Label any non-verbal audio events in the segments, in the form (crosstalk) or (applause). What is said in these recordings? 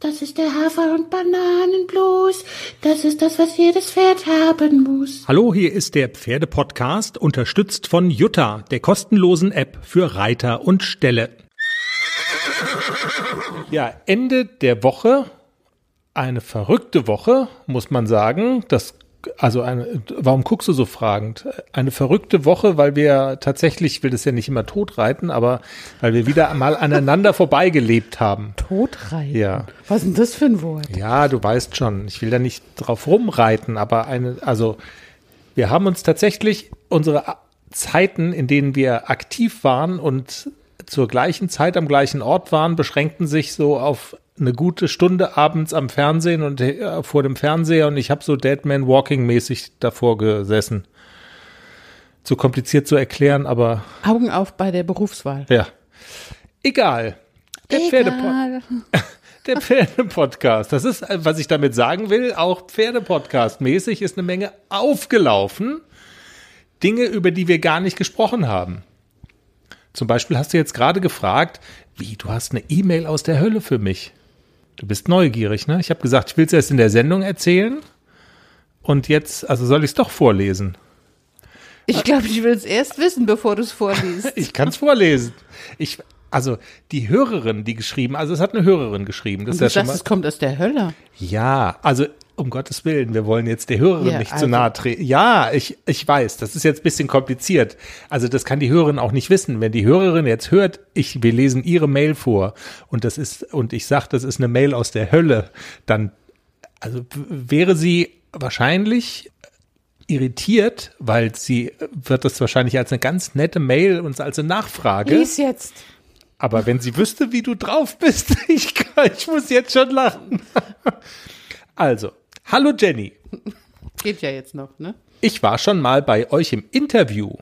Das ist der Hafer- und Bananenblues. Das ist das, was jedes Pferd haben muss. Hallo, hier ist der Pferdepodcast, unterstützt von Jutta, der kostenlosen App für Reiter und Ställe. Ja, Ende der Woche, eine verrückte Woche, muss man sagen. Das also eine, warum guckst du so fragend? Eine verrückte Woche, weil wir tatsächlich, ich will das ja nicht immer totreiten, aber weil wir wieder mal aneinander vorbeigelebt haben. Totreiten? Ja. Was ist denn das für ein Wort? Ja, du weißt schon, ich will da nicht drauf rumreiten, aber eine, also wir haben uns tatsächlich unsere Zeiten, in denen wir aktiv waren und zur gleichen Zeit am gleichen Ort waren, beschränkten sich so auf eine gute Stunde abends am Fernsehen und äh, vor dem Fernseher und ich habe so Deadman Walking mäßig davor gesessen. Zu kompliziert zu erklären, aber Augen auf bei der Berufswahl. Ja. Egal. Der Egal. Pferdepodcast. (laughs) Der Pferdepodcast. Das ist, was ich damit sagen will, auch Pferdepodcast-mäßig ist eine Menge aufgelaufen. Dinge, über die wir gar nicht gesprochen haben. Zum Beispiel hast du jetzt gerade gefragt, wie, du hast eine E-Mail aus der Hölle für mich. Du bist neugierig, ne? Ich habe gesagt, ich will es erst in der Sendung erzählen. Und jetzt, also soll ich es doch vorlesen? Ich glaube, ich will es erst wissen, bevor du es vorliest. (laughs) Ich kann es vorlesen. Ich, also die Hörerin, die geschrieben, also es hat eine Hörerin geschrieben. Das Und du ist ja schon sagst, mal, es kommt aus der Hölle. ja, also um Gottes Willen, wir wollen jetzt der Hörerin Ja, nicht also- zu nahe treten. Ja, ich, ich weiß, das ist jetzt ein bisschen kompliziert. Also das kann die Hörerin auch nicht wissen. Wenn die Hörerin jetzt hört, ich, wir lesen ihre Mail vor und das ist, und ich sage, das ist eine Mail aus der Hölle, dann, also wäre sie wahrscheinlich irritiert, weil sie wird das wahrscheinlich als eine ganz nette Mail und als eine Nachfrage. Lies jetzt. Aber wenn sie wüsste, wie du drauf bist, (laughs) ich, ich muss jetzt schon lachen. Also, hallo Jenny. (laughs) Geht ja jetzt noch, ne? Ich war schon mal bei euch im Interview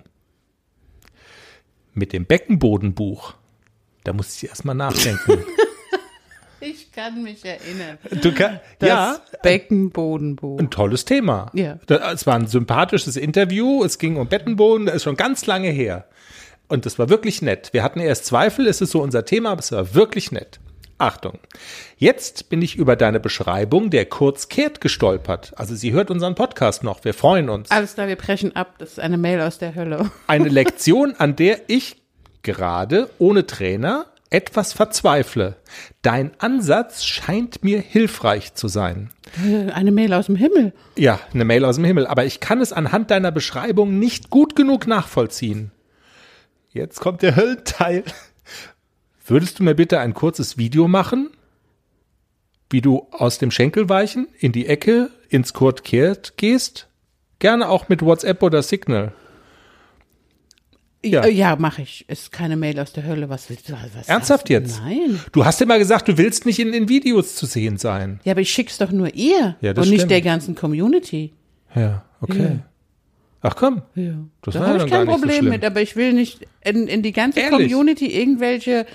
mit dem Beckenbodenbuch. Da muss ich erst mal nachdenken. (laughs) Ich kann mich erinnern. Du kann, Das ja, Beckenbodenbuch. ein tolles Thema. Ja. Es war ein sympathisches Interview. Es ging um Bettenboden. Das ist schon ganz lange her. Und das war wirklich nett. Wir hatten erst Zweifel, ist es so unser Thema, aber es war wirklich nett. Achtung. Jetzt bin ich über deine Beschreibung der kurz kehrt gestolpert. Also sie hört unseren Podcast noch. Wir freuen uns. Alles klar, wir brechen ab. Das ist eine Mail aus der Hölle. (laughs) Eine Lektion, an der ich gerade ohne Trainer etwas verzweifle. Dein Ansatz scheint mir hilfreich zu sein. Eine Mail aus dem Himmel. Ja, eine Mail aus dem Himmel. Aber ich kann es anhand deiner Beschreibung nicht gut genug nachvollziehen. Jetzt kommt der Höllenteil. Würdest du mir bitte ein kurzes Video machen, wie du aus dem Schenkelweichen in die Ecke ins Kurt Kehrt gehst? Gerne auch mit WhatsApp oder Signal. Ja. Ja, ja mache ich. Ist keine Mail aus der Hölle. Was willst du? Was Ernsthaft jetzt? Nein. Du hast immer gesagt, du willst nicht in den Videos zu sehen sein. Ja, aber ich schick's doch nur ihr Ja, und nicht stimmt. der ganzen Community. Ja, okay. Ach komm. Ja. Das da habe ich kein so Problem schlimm. mit, aber ich will nicht in, in die ganze Ehrlich? Community irgendwelche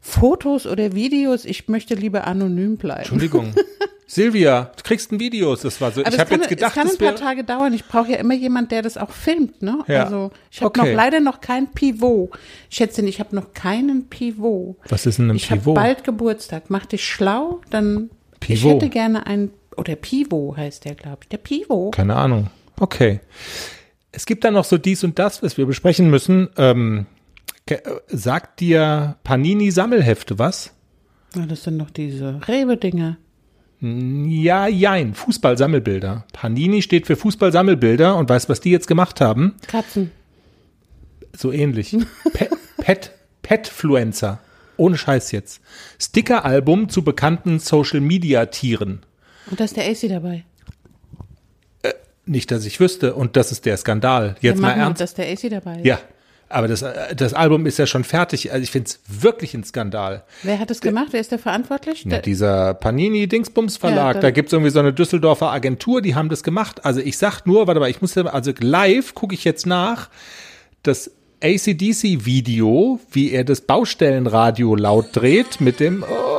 Fotos oder Videos. Ich möchte lieber anonym bleiben. Entschuldigung. (laughs) Silvia, du kriegst ein Video. Das war so. Aber ich habe kann, jetzt gedacht, es kann ein paar. Tage dauern. Ich brauche ja immer jemand, der das auch filmt. Ne? Ja. Also ich habe Okay. noch leider noch kein Pivot. Schätzchen, ich habe noch keinen Pivot. Was ist denn ein Ich habe Pivot? bald Geburtstag. Mach dich schlau, dann ich Pivot. hätte gerne ein oder Pivot heißt der, glaube ich. Der Pivot. Keine Ahnung. Okay. Es gibt da noch so dies und das, was wir besprechen müssen. Ähm, äh, sagt dir Panini Sammelhefte was? Ja, das sind noch diese Rewe-Dinger. Ja, jein. Fußball-Sammelbilder. Panini steht für Fußball-Sammelbilder und weißt, was die jetzt gemacht haben? Katzen. So ähnlich. Pet, Pet, Petfluencer. Ohne Scheiß jetzt. Sticker-Album zu bekannten Social-Media-Tieren. Und da ist der AC dabei. Nicht, dass ich wüsste. Und das ist der Skandal. Jetzt mal ernst. dass der AC dabei ist. Ja. Aber das, äh, das Album ist ja schon fertig. Also ich finde es wirklich ein Skandal. Wer hat das gemacht? Wer ist der verantwortlich? Ja, dieser Panini-Dingsbums-Verlag, Ja, da da- gibt's irgendwie so eine Düsseldorfer Agentur, die haben das gemacht. Also ich sag nur, warte mal, ich muss also live gucke ich jetzt nach, das ACDC-Video, wie er das Baustellenradio laut dreht mit dem oh,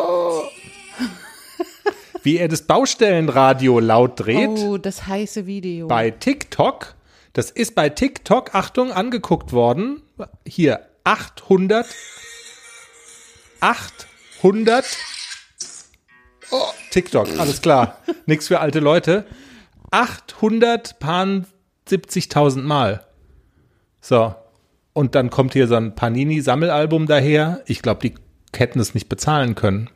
wie er das Baustellenradio laut dreht oh, das heiße Video. bei TikTok. Das ist bei TikTok, Achtung, angeguckt worden. Hier, 800, 800 Oh, TikTok, alles klar. Nix für alte Leute. 870.000 Mal. So. Und dann kommt hier so ein Panini-Sammelalbum daher. Ich glaube, die hätten es nicht bezahlen können.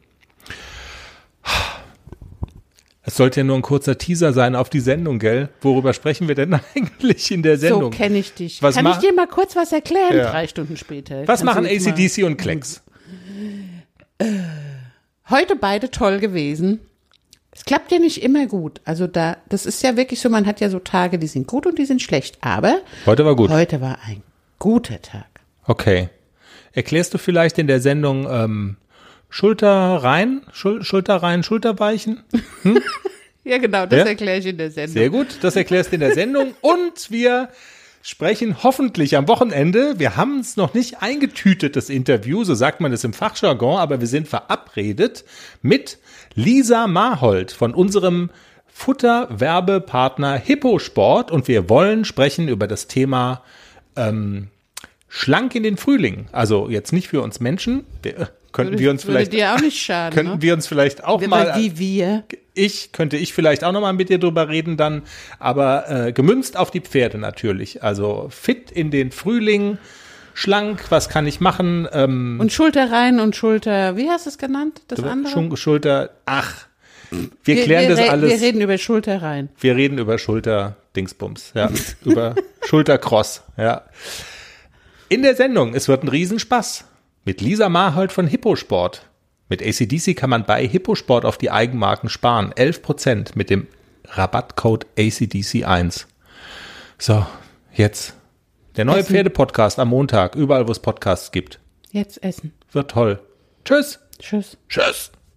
Es sollte ja nur ein kurzer Teaser sein auf die Sendung, gell? Worüber sprechen wir denn (laughs) eigentlich in der Sendung? So kenne ich dich. Was Kann ich dir mal kurz was erklären? Ja. Drei Stunden später. Was Kannst machen ACDC und Klecks? Heute beide toll gewesen. Es klappt ja nicht immer gut. Also da, das ist ja wirklich so, man hat ja so Tage, die sind gut und die sind schlecht. Aber Heute war gut. heute war ein guter Tag. Okay. Erklärst du vielleicht in der Sendung ähm, Schulter rein, Schul Schulter rein, Schulterweichen? (laughs) Ja, genau, das Ja? erkläre ich in der Sendung. Sehr gut, das erklärst du in der Sendung. (laughs) Und wir sprechen hoffentlich am Wochenende. Wir haben es noch nicht eingetütet, das Interview, so sagt man es im Fachjargon, aber wir sind verabredet mit Lisa Mahold von unserem Futterwerbepartner Hipposport und wir wollen sprechen über das Thema ähm, schlank in den Frühling. Also jetzt nicht für uns Menschen. Wir, äh, könnten Würde- wir uns vielleicht dir auch nicht schaden, (laughs) könnten ne? wir uns vielleicht auch Weil mal wie wir. ich könnte ich vielleicht auch noch mal mit dir drüber reden dann, aber äh, gemünzt auf die Pferde natürlich. Also fit in den Frühling, schlank. Was kann ich machen? Ähm, Und Schulter rein und Schulter, wie hast du es genannt? Das andere? Schulter. Ach, wir klären das re- alles. Wir reden über Schulter rein. Wir reden über Schulter-Dingsbums, ja, über Schultercross, ja. In der Sendung, es wird ein Riesenspaß. Mit Lisa Marhold von Hipposport. Mit ACDC kann man bei Hipposport auf die Eigenmarken sparen. 11% mit dem Rabattcode ACDC1. So, jetzt. Der neue. Pferdepodcast am Montag, überall wo es Podcasts gibt. Jetzt essen. Wird toll. Tschüss. Tschüss. Tschüss.